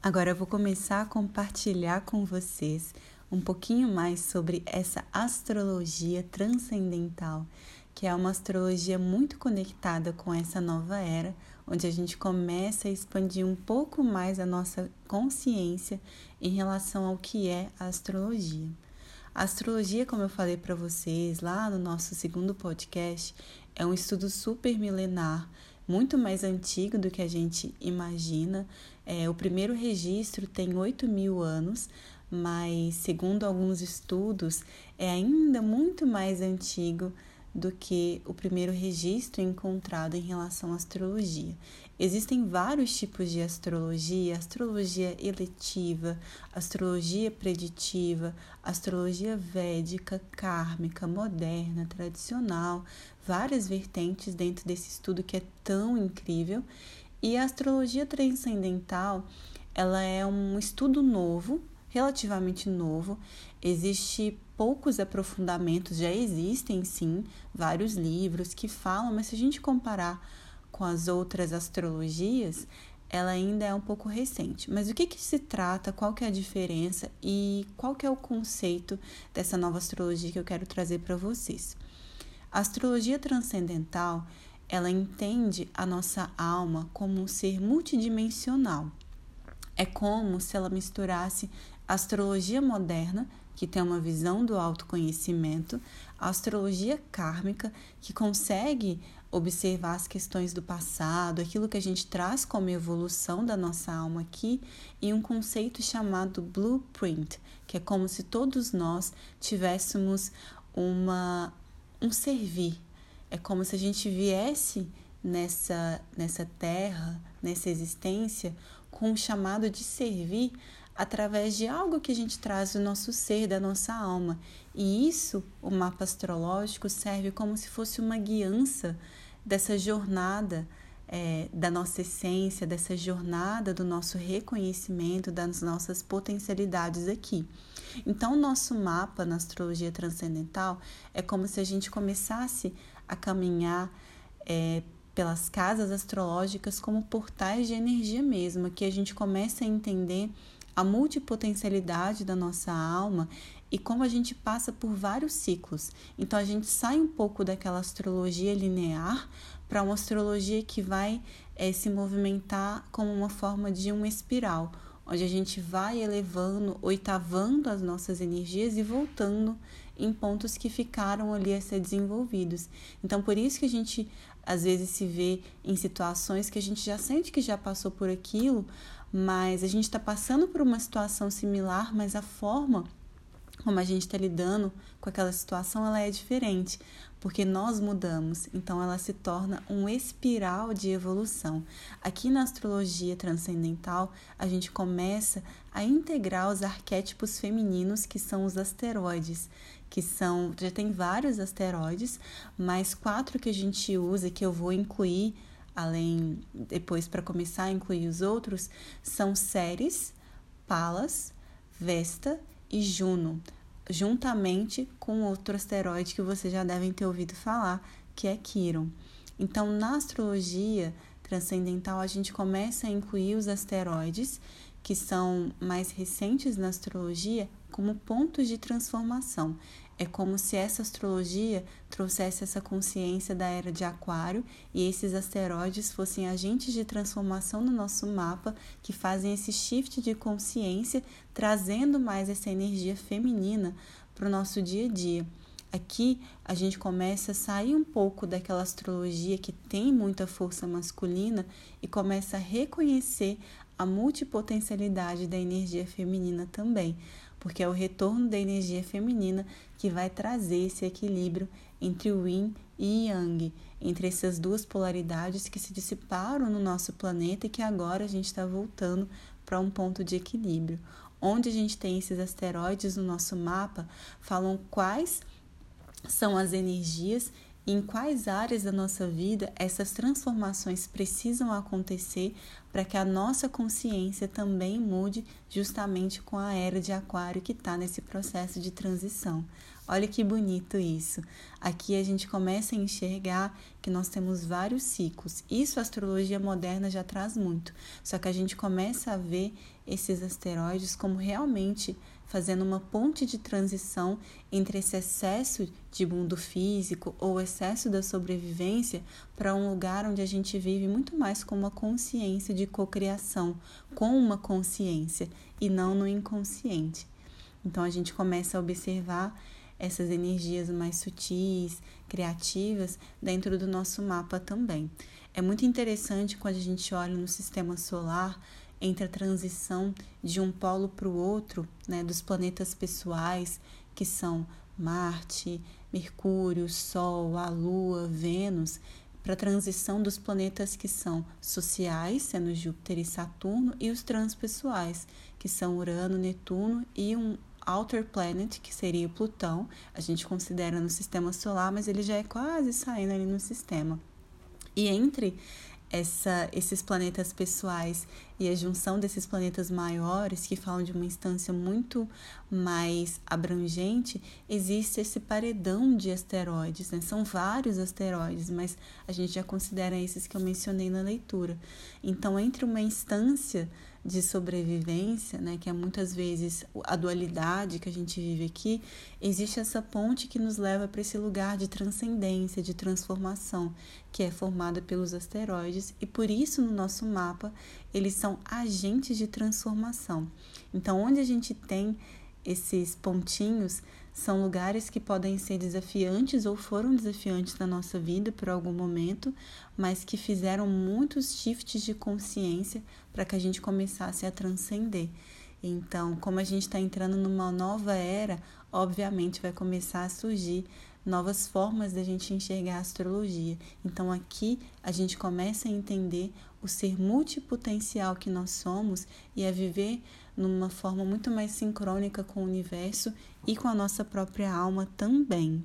Agora eu vou começar a compartilhar com vocês um pouquinho mais sobre essa astrologia transcendental, que é uma astrologia muito conectada com essa nova era, onde a gente começa a expandir um pouco mais a nossa consciência em relação ao que é a astrologia. A astrologia, como eu falei para vocês lá no nosso segundo podcast, é um estudo super milenar, muito mais antigo do que a gente imagina. É, o primeiro registro tem 8 mil anos, mas segundo alguns estudos, é ainda muito mais antigo do que o primeiro registro encontrado em relação à astrologia. Existem vários tipos de astrologia: astrologia eletiva, astrologia preditiva, astrologia védica, kármica, moderna, tradicional, várias vertentes dentro desse estudo que é tão incrível. E a astrologia transcendental, ela é um estudo novo, relativamente novo. Existe poucos aprofundamentos, já existem sim vários livros que falam, mas se a gente comparar com as outras astrologias, ela ainda é um pouco recente. Mas o que, que se trata, qual que é a diferença e qual que é o conceito dessa nova astrologia que eu quero trazer para vocês? A astrologia transcendental, ela entende a nossa alma como um ser multidimensional. É como se ela misturasse astrologia moderna, que tem uma visão do autoconhecimento, a astrologia kármica, que consegue observar as questões do passado, aquilo que a gente traz como evolução da nossa alma aqui, e um conceito chamado blueprint, que é como se todos nós tivéssemos uma um servir. É como se a gente viesse nessa nessa terra, nessa existência com o chamado de servir através de algo que a gente traz do nosso ser, da nossa alma. E isso, o mapa astrológico, serve como se fosse uma guiança dessa jornada é, da nossa essência, dessa jornada do nosso reconhecimento das nossas potencialidades aqui. Então, o nosso mapa na astrologia transcendental é como se a gente começasse a caminhar é, pelas casas astrológicas como portais de energia mesmo, que a gente começa a entender a multipotencialidade da nossa alma e como a gente passa por vários ciclos. Então a gente sai um pouco daquela astrologia linear para uma astrologia que vai é, se movimentar como uma forma de uma espiral, onde a gente vai elevando, oitavando as nossas energias e voltando em pontos que ficaram ali a ser desenvolvidos. Então, por isso que a gente às vezes se vê em situações que a gente já sente que já passou por aquilo, mas a gente está passando por uma situação similar, mas a forma como a gente está lidando com aquela situação ela é diferente, porque nós mudamos, então ela se torna um espiral de evolução. Aqui na astrologia transcendental, a gente começa a integrar os arquétipos femininos que são os asteroides, que são, já tem vários asteroides, mas quatro que a gente usa que eu vou incluir além depois para começar a incluir os outros, são Ceres, Palas, Vesta e Juno, juntamente com outro asteroide que vocês já devem ter ouvido falar, que é Quiron. Então, na astrologia transcendental, a gente começa a incluir os asteroides, que são mais recentes na astrologia, como pontos de transformação. É como se essa astrologia trouxesse essa consciência da era de Aquário e esses asteroides fossem agentes de transformação no nosso mapa que fazem esse shift de consciência, trazendo mais essa energia feminina para o nosso dia a dia. Aqui a gente começa a sair um pouco daquela astrologia que tem muita força masculina e começa a reconhecer a multipotencialidade da energia feminina também porque é o retorno da energia feminina que vai trazer esse equilíbrio entre o yin e yang, entre essas duas polaridades que se dissiparam no nosso planeta e que agora a gente está voltando para um ponto de equilíbrio. Onde a gente tem esses asteroides no nosso mapa, falam quais são as energias e em quais áreas da nossa vida essas transformações precisam acontecer para que a nossa consciência também mude justamente com a era de Aquário que está nesse processo de transição. Olha que bonito isso. Aqui a gente começa a enxergar que nós temos vários ciclos. Isso a astrologia moderna já traz muito. Só que a gente começa a ver esses asteroides como realmente fazendo uma ponte de transição entre esse excesso de mundo físico ou excesso da sobrevivência para um lugar onde a gente vive muito mais com uma consciência de cocriação, com uma consciência e não no inconsciente. Então a gente começa a observar essas energias mais sutis, criativas dentro do nosso mapa também. É muito interessante quando a gente olha no sistema solar entre a transição de um polo para o outro, né, dos planetas pessoais, que são Marte, Mercúrio, Sol, a Lua, Vênus, para a transição dos planetas que são sociais, sendo Júpiter e Saturno, e os transpessoais, que são Urano, Netuno e um outer planet, que seria Plutão. A gente considera no sistema solar, mas ele já é quase saindo ali no sistema. E entre essa, esses planetas pessoais e a junção desses planetas maiores, que falam de uma instância muito mais abrangente, existe esse paredão de asteroides. Né? São vários asteroides, mas a gente já considera esses que eu mencionei na leitura. Então, entre uma instância de sobrevivência, né, que é muitas vezes a dualidade que a gente vive aqui, existe essa ponte que nos leva para esse lugar de transcendência, de transformação, que é formada pelos asteroides, e por isso no nosso mapa eles são agentes de transformação. Então, onde a gente tem esses pontinhos, são lugares que podem ser desafiantes ou foram desafiantes na nossa vida por algum momento, mas que fizeram muitos shifts de consciência para que a gente começasse a transcender. Então, como a gente está entrando numa nova era, obviamente vai começar a surgir novas formas da gente enxergar a astrologia. Então, aqui a gente começa a entender o ser multipotencial que nós somos e a viver numa forma muito mais sincrônica com o universo e com a nossa própria alma também.